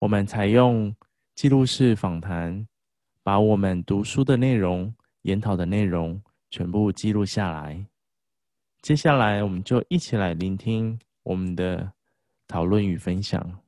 我们采用记录式访谈，把我们读书的内容、研讨的内容全部记录下来。接下来，我们就一起来聆听我们的讨论与分享。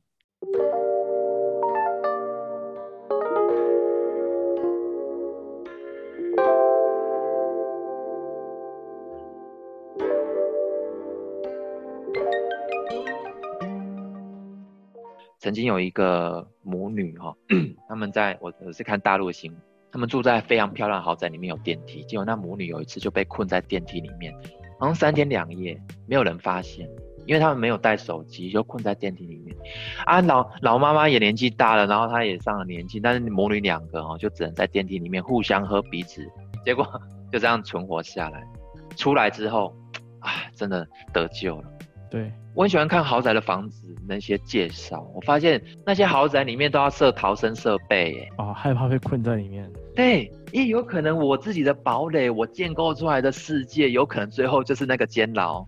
曾经有一个母女哈，他们在我我是看大陆的新闻，他们住在非常漂亮的豪宅里面有电梯，结果那母女有一次就被困在电梯里面，好像三天两夜没有人发现，因为他们没有带手机，就困在电梯里面。啊，老老妈妈也年纪大了，然后她也上了年纪，但是母女两个哦就只能在电梯里面互相喝鼻子，结果就这样存活下来。出来之后，啊，真的得救了。对，我很喜欢看豪宅的房子那些介绍，我发现那些豪宅里面都要设逃生设备，耶，哦，害怕被困在里面。对，也有可能我自己的堡垒，我建构出来的世界，有可能最后就是那个监牢，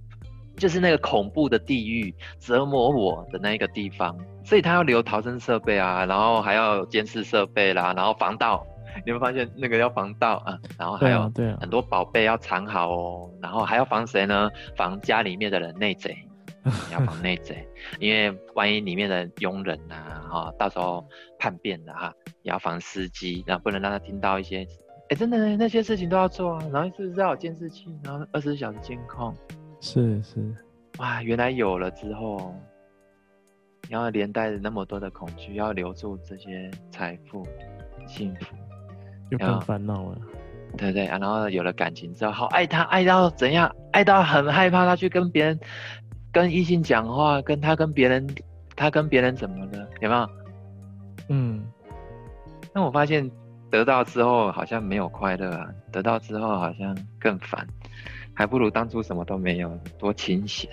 就是那个恐怖的地狱，折磨我的那一个地方。所以他要留逃生设备啊，然后还要监视设备啦，然后防盗，你会发现那个要防盗啊，然后还有对很多宝贝要藏好哦，然后还要防谁呢？防家里面的人内贼。你要防内贼，因为万一里面的佣人呐、啊，哈、哦，到时候叛变了哈，也要防司机，然后不能让他听到一些，哎、欸，真的那些事情都要做啊。然后是不是要有监视器，然后二十四小时监控？是是，哇，原来有了之后，然后连带着那么多的恐惧，要留住这些财富、幸福，又更烦恼了。对对啊，然后有了感情之后，好爱他，爱到怎样？爱到很害怕他去跟别人。跟异性讲话，跟他跟别人，他跟别人怎么了？有没有？嗯，那我发现得到之后好像没有快乐啊，得到之后好像更烦，还不如当初什么都没有，多清闲。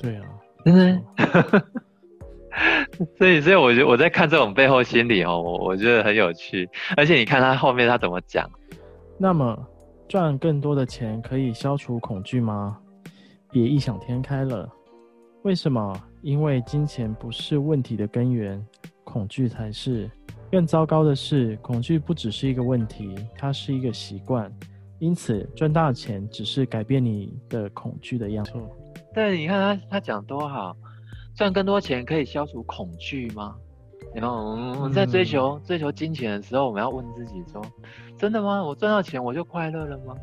对啊，真的。所以，所以我觉得我在看这种背后心理哦，我我觉得很有趣。而且你看他后面他怎么讲？那么赚更多的钱可以消除恐惧吗？别异想天开了。为什么？因为金钱不是问题的根源，恐惧才是。更糟糕的是，恐惧不只是一个问题，它是一个习惯。因此，赚大钱只是改变你的恐惧的样子。对，你看他他讲多好，赚更多钱可以消除恐惧吗？然后我们在追求、嗯、追求金钱的时候，我们要问自己说：真的吗？我赚到钱我就快乐了吗？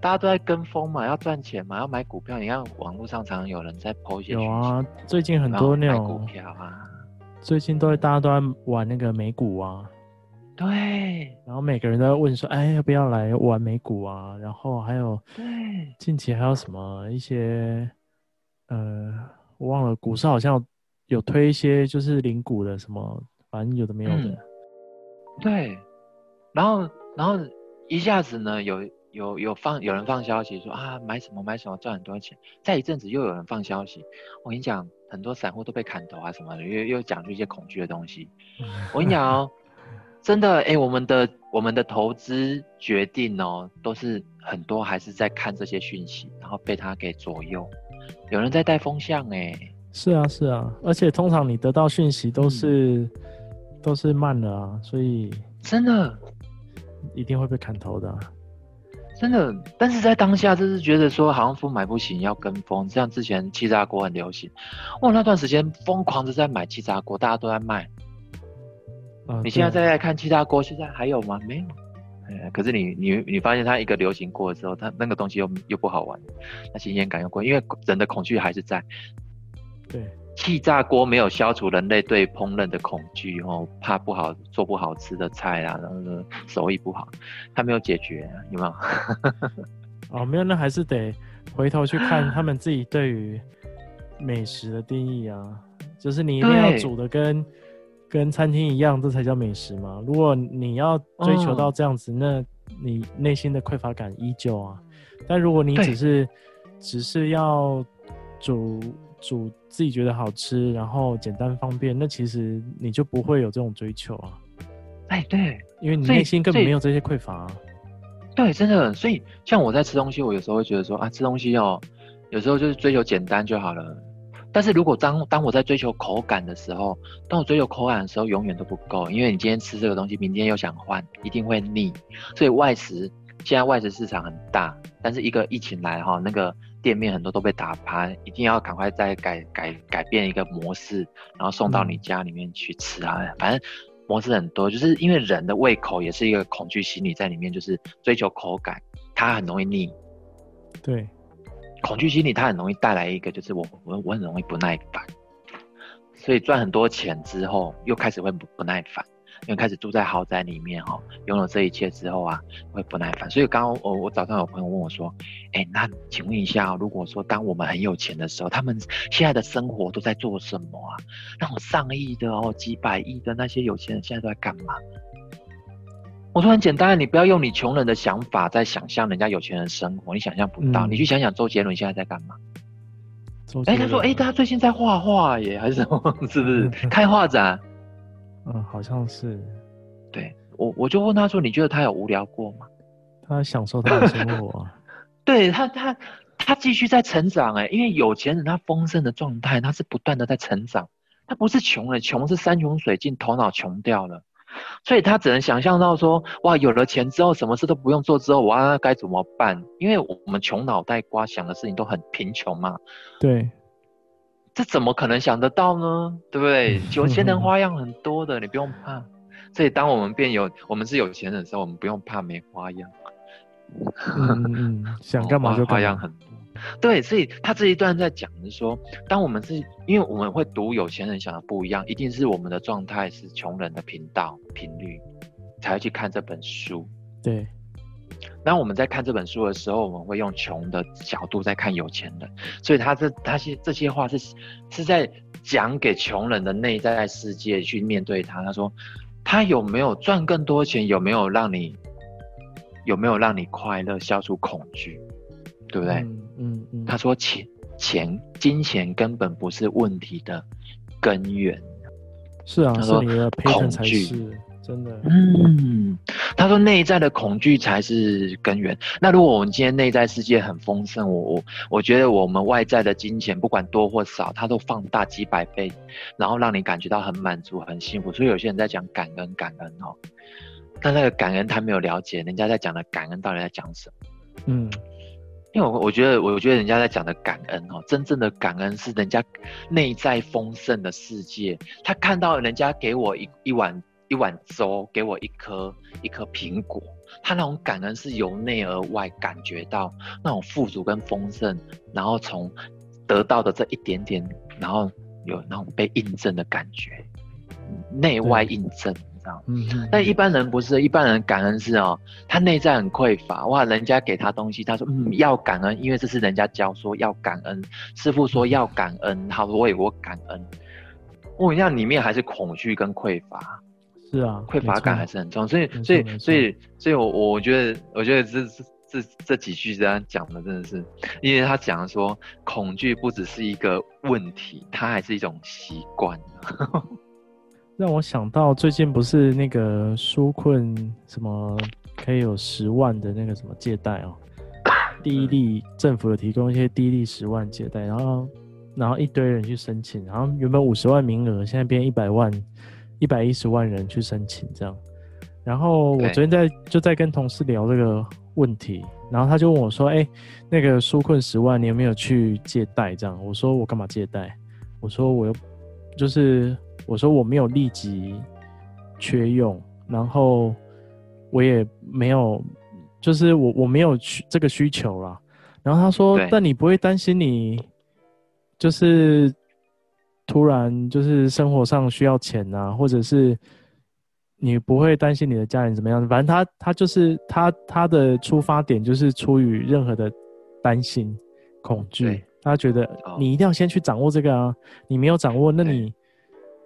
大家都在跟风嘛，要赚钱嘛，要买股票。你看网络上常常有人在一些，有啊，最近很多那种股票啊，最近都大家都在玩那个美股啊。对。然后每个人都在问说，哎，要不要来玩美股啊？然后还有，对，近期还有什么一些，呃，我忘了，股市好像有推一些就是零股的什么，反正有的没有的。嗯、对。然后，然后一下子呢有。有有放有人放消息说啊，买什么买什么赚很多钱，再一阵子又有人放消息，我跟你讲，很多散户都被砍头啊什么的，又又讲出一些恐惧的东西。我跟你讲哦，真的哎、欸，我们的我们的投资决定哦，都是很多还是在看这些讯息，然后被他给左右。有人在带风向哎，是啊是啊，而且通常你得到讯息都是、嗯、都是慢的啊，所以真的一定会被砍头的、啊。真的，但是在当下就是觉得说，好像不买不行，要跟风。像之前气炸锅很流行，哇，那段时间疯狂的在买气炸锅，大家都在卖。啊、你现在再来看气炸锅，现在还有吗？没有。哎，可是你你你发现它一个流行过的时候，它那个东西又又不好玩，那新鲜感又过，因为人的恐惧还是在。对。气炸锅没有消除人类对烹饪的恐惧哦，怕不好做不好吃的菜啊，然后手艺不好，它没有解决，有没有？哦，没有，那还是得回头去看他们自己对于美食的定义啊。就是你一定要煮的跟跟餐厅一样，这才叫美食嘛。如果你要追求到这样子，嗯、那你内心的匮乏感依旧啊。但如果你只是只是要煮煮自己觉得好吃，然后简单方便，那其实你就不会有这种追求啊。哎，对，因为你内心根本没有这些匮乏啊。对，真的。所以像我在吃东西，我有时候会觉得说啊，吃东西哦，有时候就是追求简单就好了。但是如果当当我在追求口感的时候，当我追求口感的时候，永远都不够，因为你今天吃这个东西，明天又想换，一定会腻。所以外食现在外食市场很大，但是一个疫情来哈，那个店面很多都被打趴，一定要赶快再改改改变一个模式，然后送到你家里面去吃啊。嗯、反正模式很多，就是因为人的胃口也是一个恐惧心理在里面，就是追求口感，它很容易腻。对。恐惧心理，它很容易带来一个，就是我我我很容易不耐烦，所以赚很多钱之后，又开始会不不耐烦，因为开始住在豪宅里面哈，拥有这一切之后啊，会不耐烦。所以刚刚我我早上有朋友问我说，哎、欸，那请问一下，如果说当我们很有钱的时候，他们现在的生活都在做什么啊？那种上亿的哦，几百亿的那些有钱人现在都在干嘛？我说很简单，你不要用你穷人的想法在想象人家有钱人生活，你想象不到。嗯、你去想想周杰伦现在在干嘛？哎、欸，他说，哎、欸，他最近在画画耶，还是什么？是不是开画展？嗯，好像是。对，我我就问他说，你觉得他有无聊过吗？他享受他的生活。对他，他他继续在成长哎，因为有钱人他丰盛的状态，他是不断的在成长，他不是穷人，穷是山穷水尽，头脑穷掉了。所以他只能想象到说，哇，有了钱之后，什么事都不用做之后，我该怎么办？因为我们穷脑袋瓜想的事情都很贫穷嘛。对，这怎么可能想得到呢？对不对？有钱人花样很多的，你不用怕。所以当我们变有，我们是有钱人的时候，我们不用怕没花样。嗯，想干嘛就花样很多。对，所以他这一段在讲的是说，当我们是因为我们会读有钱人想的不一样，一定是我们的状态是穷人的频道频率，才会去看这本书。对，当我们在看这本书的时候，我们会用穷的角度在看有钱人，所以他这他些这些话是是在讲给穷人的内在世界去面对他。他说，他有没有赚更多钱？有没有让你有没有让你快乐？消除恐惧？对不对？嗯嗯，嗯，他说钱钱金钱根本不是问题的根源。是啊，他说是你的恐惧真的。嗯，他说内在的恐惧才是根源。那如果我们今天内在世界很丰盛，我我我觉得我们外在的金钱不管多或少，它都放大几百倍，然后让你感觉到很满足、很幸福。所以有些人在讲感恩感恩哦，但那个感恩他没有了解，人家在讲的感恩到底在讲什么？嗯。因为我我觉得，我觉得人家在讲的感恩哦，真正的感恩是人家内在丰盛的世界。他看到人家给我一一碗一碗粥，给我一颗一颗苹果，他那种感恩是由内而外感觉到那种富足跟丰盛，然后从得到的这一点点，然后有那种被印证的感觉，内外印证。嗯，但一般人不是，一般人感恩是哦，他内在很匮乏，哇，人家给他东西，他说嗯要感恩，因为这是人家教说要感恩，师傅说要感恩，好，我也我感恩，问一下里面还是恐惧跟匮乏，是啊，匮乏感还是很重，所以所以所以所以我我觉得我觉得这这这几句这样讲的真的是，因为他讲说恐惧不只是一个问题，它还是一种习惯。让我想到最近不是那个纾困什么可以有十万的那个什么借贷哦，第一例政府有提供一些第一例十万借贷，然后然后一堆人去申请，然后原本五十万名额现在变一百万，一百一十万人去申请这样，然后我昨天在就在跟同事聊这个问题，然后他就问我说：“哎，那个纾困十万，你有没有去借贷？”这样我说：“我干嘛借贷？”我说：“我又就是。”我说我没有立即缺用，然后我也没有，就是我我没有需这个需求啦。然后他说：“但你不会担心你就是突然就是生活上需要钱啊，或者是你不会担心你的家人怎么样？反正他他就是他他的出发点就是出于任何的担心恐惧，他觉得你一定要先去掌握这个啊，你没有掌握，那你。”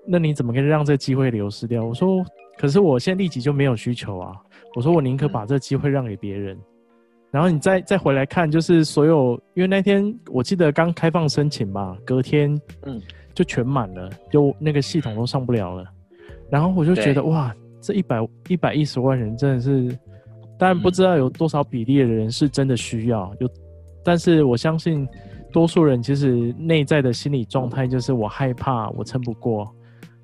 那你怎么可以让这个机会流失掉？我说，可是我现在立即就没有需求啊。我说，我宁可把这个机会让给别人。然后你再再回来看，就是所有，因为那天我记得刚开放申请嘛，隔天嗯就全满了，就那个系统都上不了了。然后我就觉得哇，这一百一百一十万人真的是，当然不知道有多少比例的人是真的需要，有，但是我相信多数人其实内在的心理状态就是我害怕我撑不过，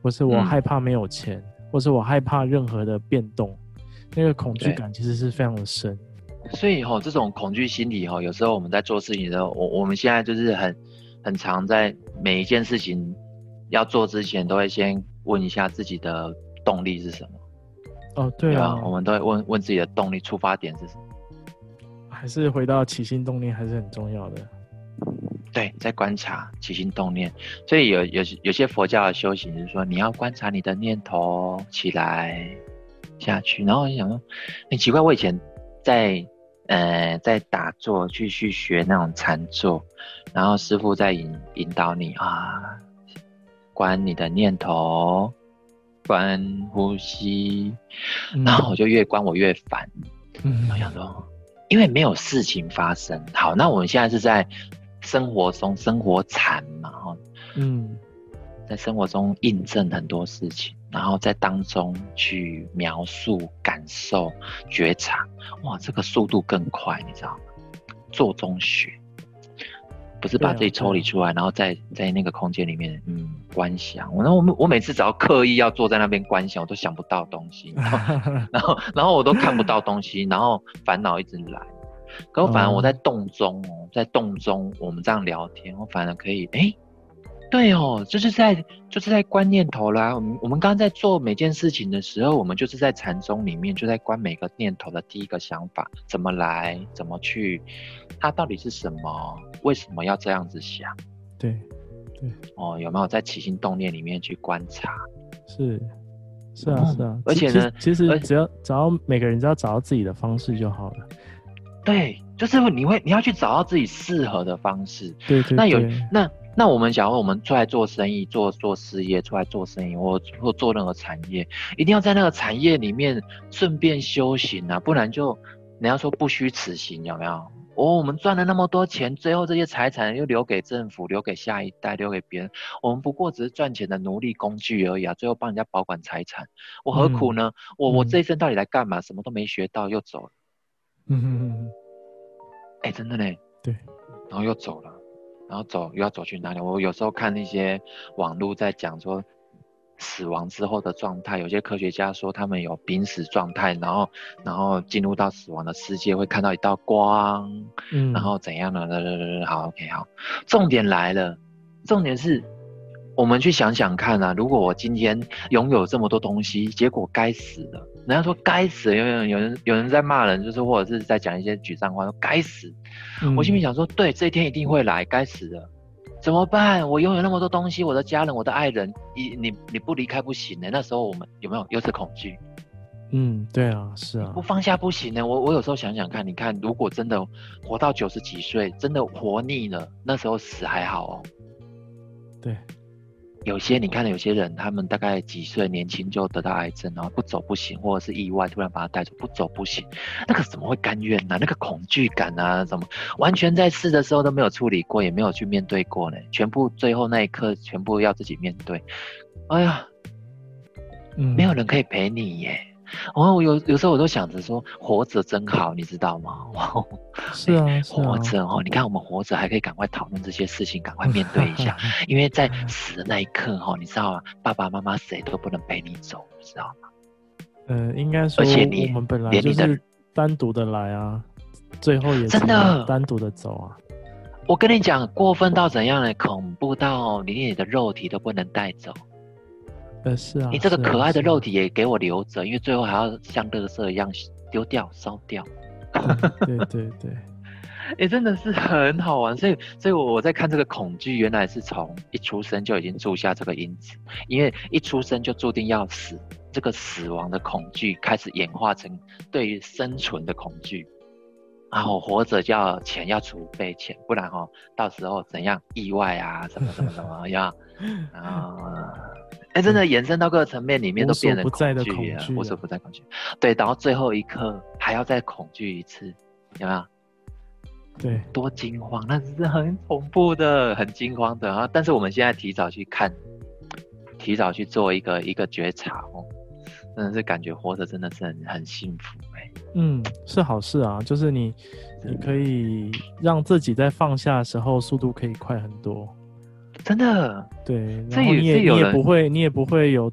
或是我害怕没有钱，或是我害怕任何的变动，那个恐惧感其实是非常的深。所以吼，这种恐惧心理吼，有时候我们在做事情的时候，我我们现在就是很很常在每一件事情要做之前，都会先问一下自己的动力是什么。哦，对啊，对我们都会问问自己的动力出发点是什么。还是回到起心动念还是很重要的。对，在观察起心动念。所以有有有些佛教的修行就是说，你要观察你的念头起来下去，然后我就想说，很奇怪，我以前在。呃，在打坐继续学那种禅坐，然后师傅在引引导你啊，观你的念头，观呼吸，嗯、然后我就越观我越烦。嗯，我想说，因为没有事情发生。好，那我们现在是在生活中生活禅嘛，哈，嗯，在生活中印证很多事情。然后在当中去描述、感受、觉察，哇，这个速度更快，你知道吗？做中学，不是把自己抽离出来，然后在在那个空间里面，嗯，观想。我那我我每次只要刻意要坐在那边观想，我都想不到东西，然后 然后，然后我都看不到东西，然后烦恼一直来。可我反而我在洞中哦，在洞中，我们这样聊天，我反而可以哎。诶对哦，就是在就是在观念头啦。我们我们刚刚在做每件事情的时候，我们就是在禅宗里面就在观每个念头的第一个想法怎么来，怎么去，它到底是什么？为什么要这样子想？对对哦，有没有在起心动念里面去观察？是是啊是啊，而且呢，其实只要只要每个人只要找到自己的方式就好了。对，就是你会你要去找到自己适合的方式。对对对，那有那。那我们假如我们出来做生意，做做事业，出来做生意，或或做任何产业，一定要在那个产业里面顺便修行啊，不然就人家说不虚此行，有没有？哦，我们赚了那么多钱，最后这些财产又留给政府，留给下一代，留给别人，我们不过只是赚钱的奴隶工具而已啊！最后帮人家保管财产，我何苦呢？嗯、我我这一生到底来干嘛？嗯、什么都没学到，又走了。嗯哼哼哼，哎，真的呢。对，然后又走了。然后走又要走去哪里？我有时候看那些网络在讲说死亡之后的状态，有些科学家说他们有濒死状态，然后然后进入到死亡的世界会看到一道光，嗯，然后怎样的？好，OK，好，重点来了，重点是。我们去想想看啊，如果我今天拥有这么多东西，结果该死了，人家说该死，有有有人有人在骂人，就是或者是在讲一些沮丧话，说该死。嗯、我心里想说，对，这一天一定会来，该死的，怎么办？我拥有那么多东西，我的家人，我的爱人，你你你不离开不行呢。那时候我们有没有又是恐惧？嗯，对啊，是啊，不放下不行呢。我我有时候想想看，你看，如果真的活到九十几岁，真的活腻了，那时候死还好哦。对。有些你看，有些人他们大概几岁年轻就得到癌症，然后不走不行，或者是意外突然把他带走，不走不行，那个怎么会甘愿呢？那个恐惧感啊，怎么完全在世的时候都没有处理过，也没有去面对过呢？全部最后那一刻，全部要自己面对。哎呀，嗯，没有人可以陪你耶。哦，我有有时候我都想着说，活着真好，你知道吗？哇，是啊，是啊，活着哦，你看我们活着还可以赶快讨论这些事情，赶快面对一下，因为在死的那一刻哈，你知道吗？爸爸妈妈谁都不能陪你走，你知道吗？呃，应该说，而且你我们本来就是单独的来啊，最后也真的单独的走啊。我跟你讲，过分到怎样呢？恐怖到连你的肉体都不能带走。呃，是啊，你这个可爱的肉体也给我留着，因为最后还要像垃圾一样丢掉、烧掉。对对对，也、欸、真的是很好玩。所以，所以我在看这个恐惧，原来是从一出生就已经注下这个因子，因为一出生就注定要死，这个死亡的恐惧开始演化成对于生存的恐惧。然后活着就要钱，要储备钱，不然哦，到时候怎样意外啊，什么什么什么要 啊。哎、哎，真的延伸到各个层面里面都变得恐惧啊，无所不在恐惧。对，然后最后一刻还要再恐惧一次，有没有？对，多惊慌，那是很恐怖的，很惊慌的啊！但是我们现在提早去看，提早去做一个一个觉察哦，真的是感觉活着真的是很很幸福哎。嗯，是好事啊，就是你你可以让自己在放下的时候速度可以快很多，真的。对，然后你也你也不会你也不会有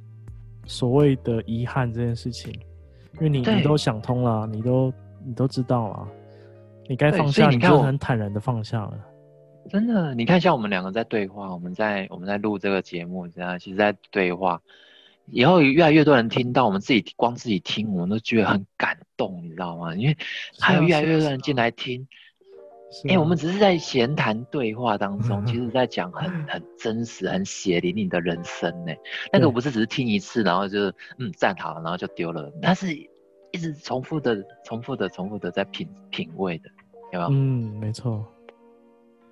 所谓的遗憾这件事情，因为你你都想通了，你都你都知道了。你该放下，你就很坦然的放下了。真的，你看，像我们两个在对话，我们在我们在录这个节目，这样其实，在对话，以后越来越多人听到，我们自己光自己听，我们都觉得很感动，你知道吗？因为还有越来越多人进来听。哎、欸，我们只是在闲谈对话当中，其实在讲很很真实、很血淋淋的人生呢。那个不是只是听一次，然后就嗯站好了，然后就丢了，它是一直重复的、重复的、重复的在品品味的。有没有？嗯，没错。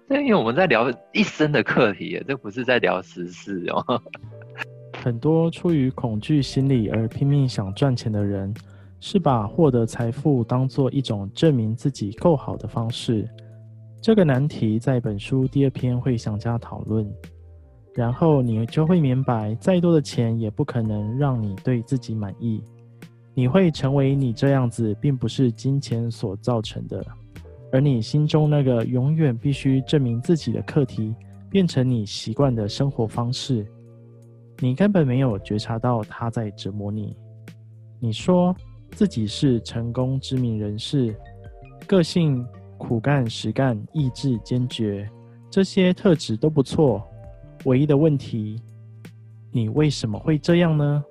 对，因为我们在聊一生的课题，这不是在聊时事哦。很多出于恐惧心理而拼命想赚钱的人，是把获得财富当做一种证明自己够好的方式。这个难题在本书第二篇会详加讨论。然后你就会明白，再多的钱也不可能让你对自己满意。你会成为你这样子，并不是金钱所造成的。而你心中那个永远必须证明自己的课题，变成你习惯的生活方式，你根本没有觉察到他在折磨你。你说自己是成功知名人士，个性苦干实干，意志坚决，这些特质都不错。唯一的问题，你为什么会这样呢？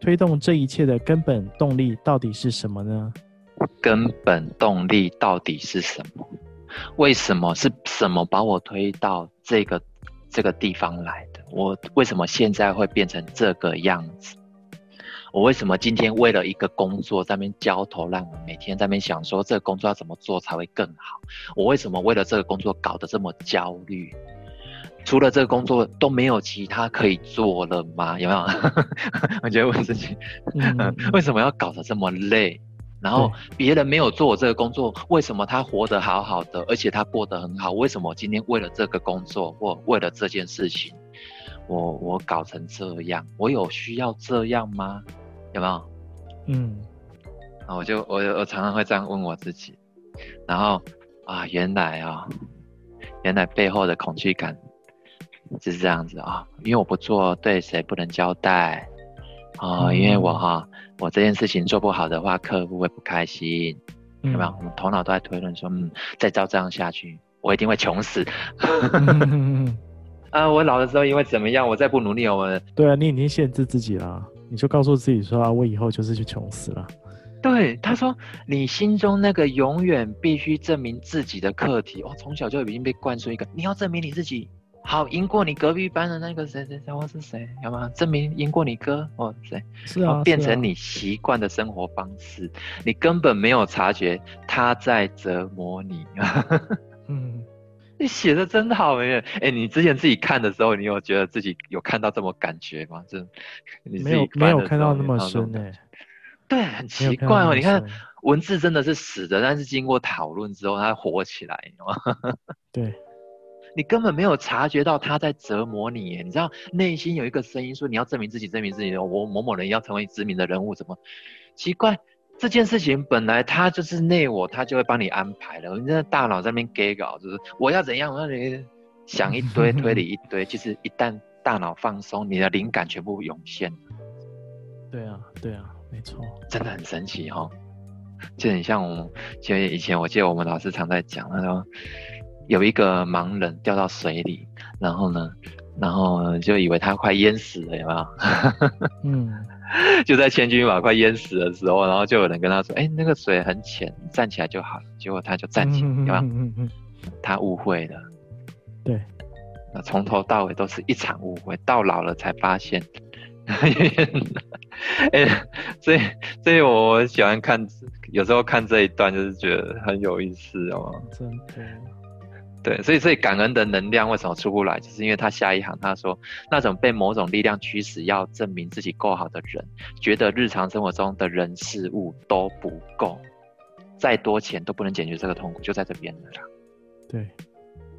推动这一切的根本动力到底是什么呢？根本动力到底是什么？为什么是什么把我推到这个这个地方来的？我为什么现在会变成这个样子？我为什么今天为了一个工作在那边焦头烂额，每天在那边想说这个工作要怎么做才会更好？我为什么为了这个工作搞得这么焦虑？除了这个工作都没有其他可以做了吗？有没有？我觉得我自己，嗯，为什么要搞得这么累？然后别人没有做我这个工作，为什么他活得好好的，而且他过得很好？为什么我今天为了这个工作或为了这件事情，我我搞成这样？我有需要这样吗？有没有？嗯，啊我就我我常常会这样问我自己，然后啊，原来啊，原来背后的恐惧感就是这样子啊，因为我不做，对谁不能交代。哦，嗯、因为我哈，我这件事情做不好的话，客户会不开心，嗯、有没有？我们头脑都在推论说，嗯，再照这样下去，我一定会穷死。啊，我老的时候因为怎么样，我再不努力，我们对啊，你已经限制自己了，你就告诉自己说啊，我以后就是去穷死了。对，他说，你心中那个永远必须证明自己的课题，我、哦、从小就已经被灌输一个，你要证明你自己。好，赢过你隔壁班的那个谁谁谁，我是谁？有吗？证明赢过你哥，哦，谁？是啊，变成你习惯的生活方式，啊、你根本没有察觉他在折磨你。嗯，你写的真好耶！哎、欸，你之前自己看的时候，你有觉得自己有看到这么感觉吗？就你没有没有看到那么深呢？对，很奇怪哦。你看文字真的是死的，但是经过讨论之后，它活起来，你知道吗？对。你根本没有察觉到他在折磨你耶，你知道内心有一个声音说，你要证明自己，证明自己，我某某人要成为知名的人物，怎么奇怪？这件事情本来他就是内我，他就会帮你安排了。你在大脑在那边给稿，就是我要怎样，我让你想一堆推理一堆。其实一旦大脑放松，你的灵感全部涌现。对啊，对啊，没错，真的很神奇哈、哦。就很像我们，就以前我记得我们老师常在讲，他说。有一个盲人掉到水里，然后呢，然后就以为他快淹死了，有没有？嗯，就在千军万马快淹死的时候，然后就有人跟他说：“哎、欸，那个水很浅，站起来就好了。”结果他就站起来，有没有？嗯嗯，他误会了。对，那从头到尾都是一场误会，到老了才发现。哎、欸，所以，所以我喜欢看，有时候看这一段，就是觉得很有意思哦。真的。对，所以所以感恩的能量为什么出不来，就是因为他下一行他说，那种被某种力量驱使要证明自己够好的人，觉得日常生活中的人事物都不够，再多钱都不能解决这个痛苦，就在这边了啦。对，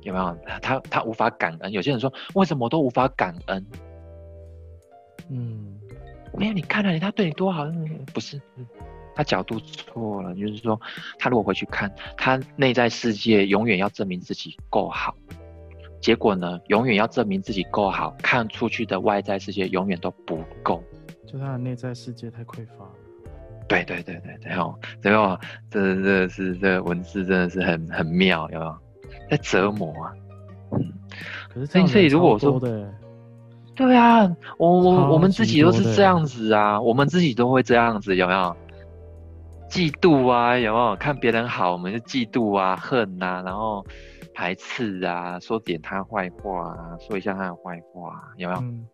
有没有？他他无法感恩。有些人说，为什么我都无法感恩？嗯，没有，你看了，他对你多好，不是？他角度错了，就是说，他如果回去看，他内在世界永远要证明自己够好，结果呢，永远要证明自己够好，看出去的外在世界永远都不够，就他的内在世界太匮乏了。对对对对对哦，最后这这是这个文字真的是很很妙，有没有？在折磨啊。嗯，可是这以如果说对啊，我我我们自己都是这样子啊，我们自己都会这样子，有没有？嫉妒啊，有没有看别人好，我们就嫉妒啊、恨啊，然后排斥啊，说点他坏话啊，说一下他的坏话，有没有？嗯，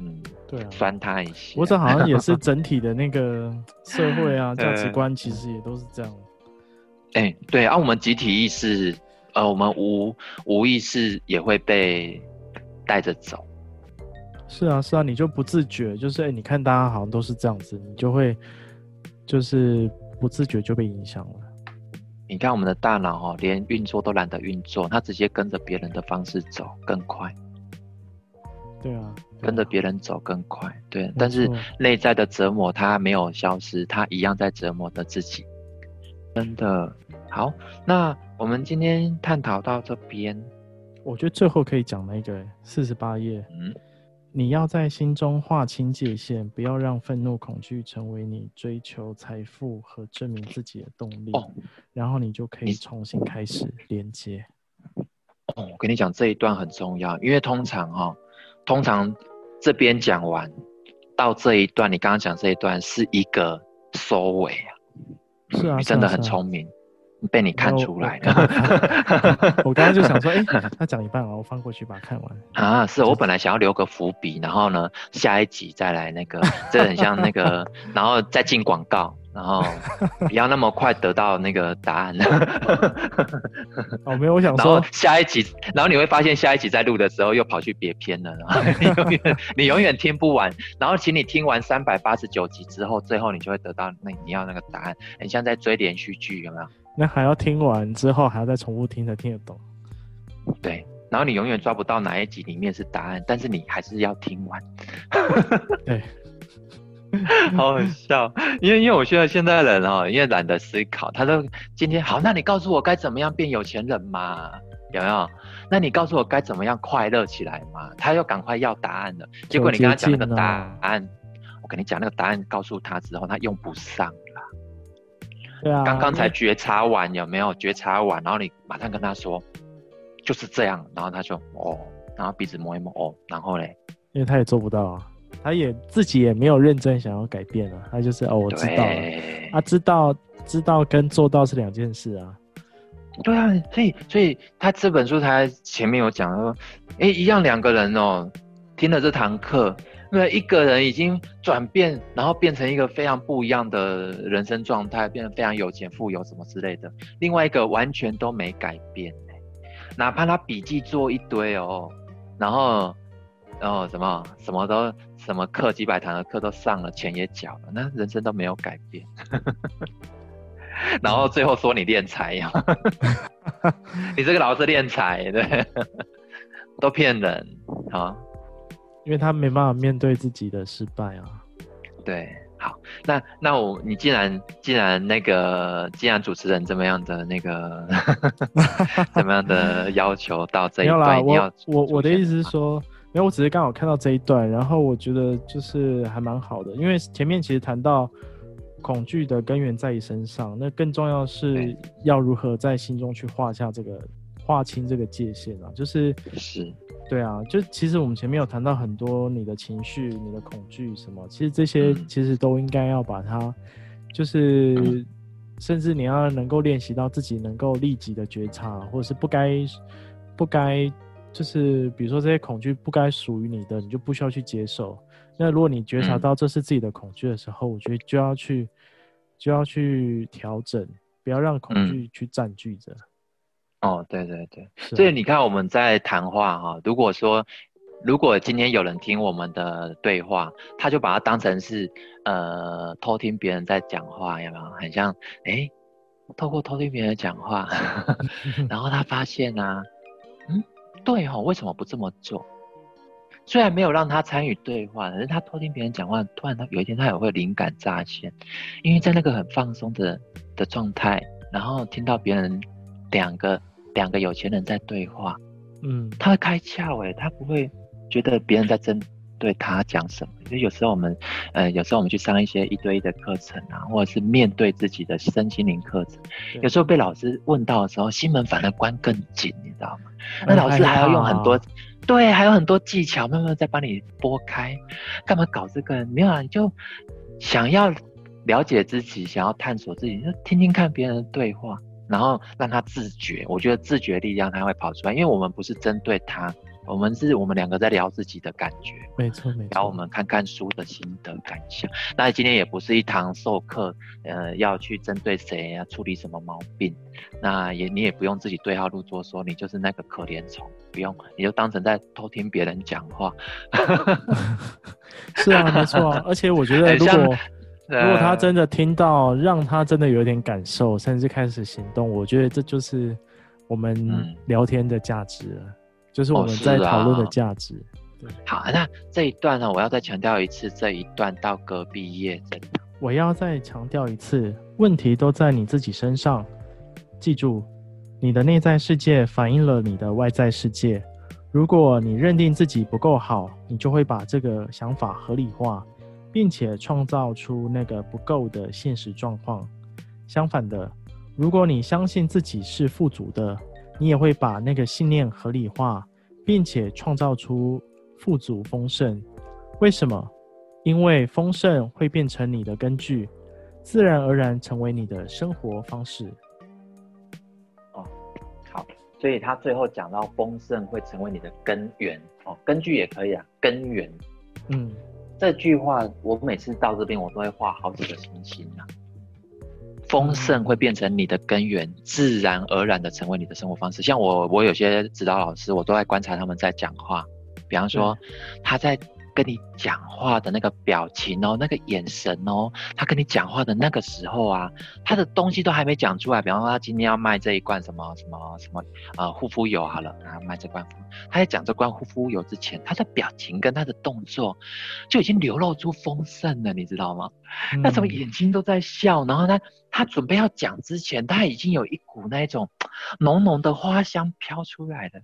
嗯对啊，酸他一下。我这好像也是整体的那个社会啊，价值观其实也都是这样。哎、欸，对啊，我们集体意识，呃，我们无无意识也会被带着走。是啊，是啊，你就不自觉，就是哎、欸，你看大家好像都是这样子，你就会。就是不自觉就被影响了。你看我们的大脑哦，连运作都懒得运作，它直接跟着别人的方式走更快。对啊，对啊，跟着别人走更快。对，但是内在的折磨它没有消失，它一样在折磨着自己。真的好，那我们今天探讨到这边，我觉得最后可以讲那个四十八页。嗯。你要在心中划清界限，不要让愤怒、恐惧成为你追求财富和证明自己的动力。哦，然后你就可以重新开始连接。哦，我跟你讲这一段很重要，因为通常哈、哦，通常这边讲完到这一段，你刚刚讲这一段是一个收尾啊。是啊，你真的很聪明。被你看出来了，我刚刚就想说，哎、欸，他讲一半啊，我放过去把它看完。啊，是我本来想要留个伏笔，然后呢，下一集再来那个，这很像那个，然后再进广告，然后不要那么快得到那个答案。哦，没有，我想说，然后下一集，然后你会发现下一集在录的时候又跑去别篇了，然后你永远你永远听不完，然后请你听完三百八十九集之后，最后你就会得到那你要那个答案，很像在追连续剧，有没有？那还要听完之后，还要再重复听才听得懂。对，然后你永远抓不到哪一集里面是答案，但是你还是要听完。对，好好笑，因为因为我现在现在人哦，因为懒得思考，他说今天好，那你告诉我该怎么样变有钱人嘛？有没有？那你告诉我该怎么样快乐起来嘛？他又赶快要答案了，结果你跟他讲那个答案，我跟你讲那个答案，告诉他之后，他用不上。对啊，刚刚才觉察完有没有觉察完？然后你马上跟他说，就是这样，然后他就哦，然后鼻子摸一摸哦，然后嘞，因为他也做不到啊，他也自己也没有认真想要改变啊，他就是哦，我知道了，他知道知道跟做到是两件事啊。对啊，所以所以他这本书他前面有讲说，哎，一样两个人哦，听了这堂课。对，一个人已经转变，然后变成一个非常不一样的人生状态，变得非常有钱、富有什么之类的。另外一个完全都没改变，哪怕他笔记做一堆哦，然后，然后什么什么都什么课几百堂的课都上了，钱也缴了，那人生都没有改变。然后最后说你敛财呀，你这个老是敛财，对，都骗人啊。因为他没办法面对自己的失败啊。对，好，那那我你既然既然那个既然主持人这么样的那个 怎么样的要求到这一段，我我我的意思是说，没有，我只是刚好看到这一段，然后我觉得就是还蛮好的，因为前面其实谈到恐惧的根源在于身上，那更重要是要如何在心中去画下这个划清这个界限啊，就是是。对啊，就其实我们前面有谈到很多你的情绪、你的恐惧什么，其实这些其实都应该要把它，就是甚至你要能够练习到自己能够立即的觉察，或者是不该不该，就是比如说这些恐惧不该属于你的，你就不需要去接受。那如果你觉察到这是自己的恐惧的时候，我觉得就要去就要去调整，不要让恐惧去占据着。哦，对对对，所以你看我们在谈话哈，如果说如果今天有人听我们的对话，他就把它当成是呃偷听别人在讲话，有没有？很像哎，透过偷听别人讲话，然后他发现啊，嗯，对哦，为什么不这么做？虽然没有让他参与对话，可是他偷听别人讲话，突然他有一天他也会灵感乍现，因为在那个很放松的的状态，然后听到别人两个两个有钱人在对话，嗯，他会开窍诶，他不会觉得别人在针对他讲什么。就有时候我们，呃，有时候我们去上一些一对一的课程啊，或者是面对自己的身心灵课程，有时候被老师问到的时候，心门反而关更紧，你知道吗？那老师还要用很多。对，还有很多技巧，慢慢再帮你拨开。干嘛搞这个？没有啊，你就想要了解自己，想要探索自己，就听听看别人的对话，然后让他自觉。我觉得自觉力量他会跑出来，因为我们不是针对他。我们是我们两个在聊自己的感觉，没错没错。聊我们看看书的心得感想。那今天也不是一堂授课，呃，要去针对谁呀，处理什么毛病。那也你也不用自己对号入座，说你就是那个可怜虫，不用，你就当成在偷听别人讲话。是啊，没错啊。而且我觉得，如果如果他真的听到，让他真的有点感受，甚至开始行动，我觉得这就是我们聊天的价值了。就是我们在讨论的价值。对，好，那这一段呢，我要再强调一次，这一段到隔壁页。我要再强调一次，问题都在你自己身上。记住，你的内在世界反映了你的外在世界。如果你认定自己不够好，你就会把这个想法合理化，并且创造出那个不够的现实状况。相反的，如果你相信自己是富足的，你也会把那个信念合理化，并且创造出富足丰盛。为什么？因为丰盛会变成你的根据，自然而然成为你的生活方式。哦，好，所以他最后讲到丰盛会成为你的根源。哦，根据也可以啊，根源。嗯，这句话我每次到这边，我都会画好几个星星啊。丰盛会变成你的根源，自然而然的成为你的生活方式。像我，我有些指导老师，我都在观察他们在讲话。比方说，他在。跟你讲话的那个表情哦，那个眼神哦，他跟你讲话的那个时候啊，他的东西都还没讲出来。比方说，他今天要卖这一罐什么什么什么呃护肤油好了，然后卖这罐，他在讲这罐护肤油之前，他的表情跟他的动作就已经流露出丰盛了，你知道吗？嗯、那种眼睛都在笑，然后他他准备要讲之前，他已经有一股那种浓浓的花香飘出来了。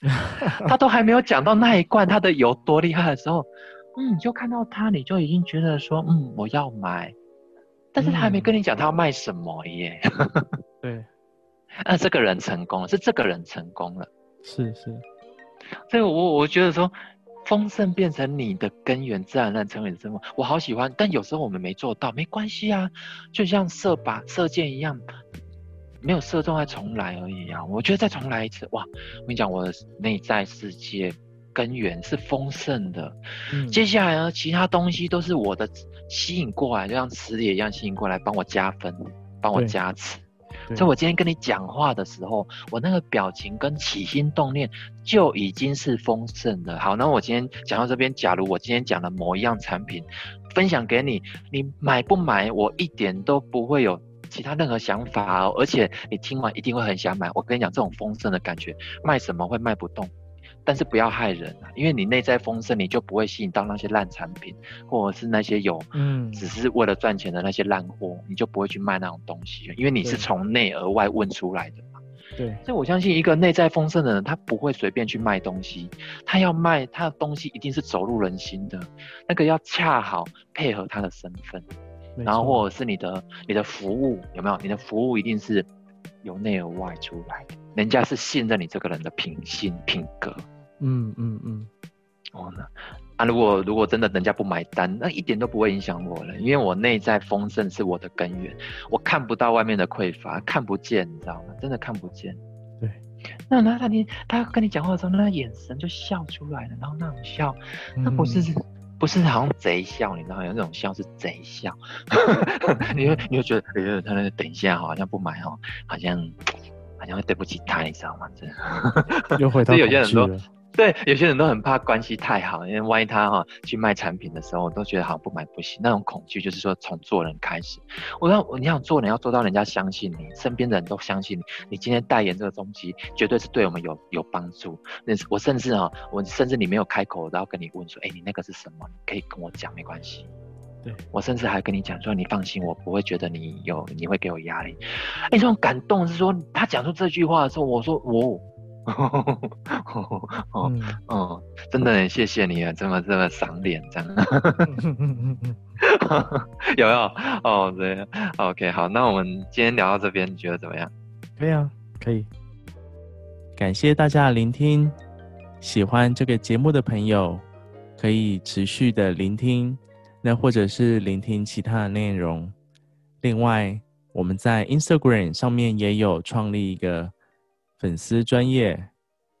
他都还没有讲到那一罐他的油多厉害的时候，嗯，你就看到他，你就已经觉得说，嗯，我要买，但是他还没跟你讲他要卖什么耶。对，那这个人成功了，是这个人成功了，是是。所以我我觉得说，丰盛变成你的根源，自然而然成为你的生活，我好喜欢。但有时候我们没做到，没关系啊，就像射靶射箭一样。没有射中，再重来而已啊！我觉得再重来一次，哇！我跟你讲，我的内在世界根源是丰盛的。嗯，接下来呢，其他东西都是我的吸引过来，就像磁铁一样吸引过来，帮我加分，帮我加持。所以我今天跟你讲话的时候，我那个表情跟起心动念就已经是丰盛的。好，那我今天讲到这边，假如我今天讲的某一样产品分享给你，你买不买？我一点都不会有。其他任何想法哦，而且你听完一定会很想买。我跟你讲，这种丰盛的感觉，卖什么会卖不动，但是不要害人啊，因为你内在丰盛，你就不会吸引到那些烂产品，或者是那些有嗯，只是为了赚钱的那些烂货，你就不会去卖那种东西，因为你是从内而外问出来的嘛。对，所以我相信一个内在丰盛的人，他不会随便去卖东西，他要卖他的东西一定是走入人心的，那个要恰好配合他的身份。然后或者是你的你的服务有没有？你的服务一定是由内而外出来的，人家是信任你这个人的品性品格。嗯嗯嗯。哦，那啊，如果如果真的人家不买单，那一点都不会影响我了，因为我内在丰盛是我的根源，我看不到外面的匮乏，看不见，你知道吗？真的看不见。对。那那他你他跟你讲话的时候，那眼神就笑出来了，然后那种笑，那不是。嗯不是好像贼笑，你知道吗？有那种笑是贼笑，你会你会觉得，哎、欸、呀，他那个等一下好像不买哦，好像好像会对不起他，你知道吗？这又回到有些人说。对，有些人都很怕关系太好，因为万一他哈、哦、去卖产品的时候，我都觉得好像不买不行。那种恐惧就是说，从做人开始，我要你想做人要做到人家相信你，身边的人都相信你，你今天代言这个东西绝对是对我们有有帮助。那我甚至哈、哦，我甚至你没有开口，我都要跟你问说，哎，你那个是什么？你可以跟我讲，没关系。对，我甚至还跟你讲说，你放心，我不会觉得你有你会给我压力。哎，这种感动是说，他讲出这句话的时候，我说我。哦 哦哦哦，真的很谢谢你啊，这么这么赏脸这样，有没有？哦，对，OK，好，那我们今天聊到这边，你觉得怎么样？可以啊，可以。感谢大家的聆听，喜欢这个节目的朋友可以持续的聆听，那或者是聆听其他的内容。另外，我们在 Instagram 上面也有创立一个。粉丝专业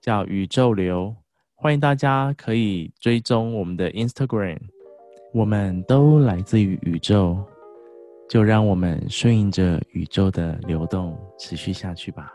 叫宇宙流，欢迎大家可以追踪我们的 Instagram。我们都来自于宇宙，就让我们顺应着宇宙的流动，持续下去吧。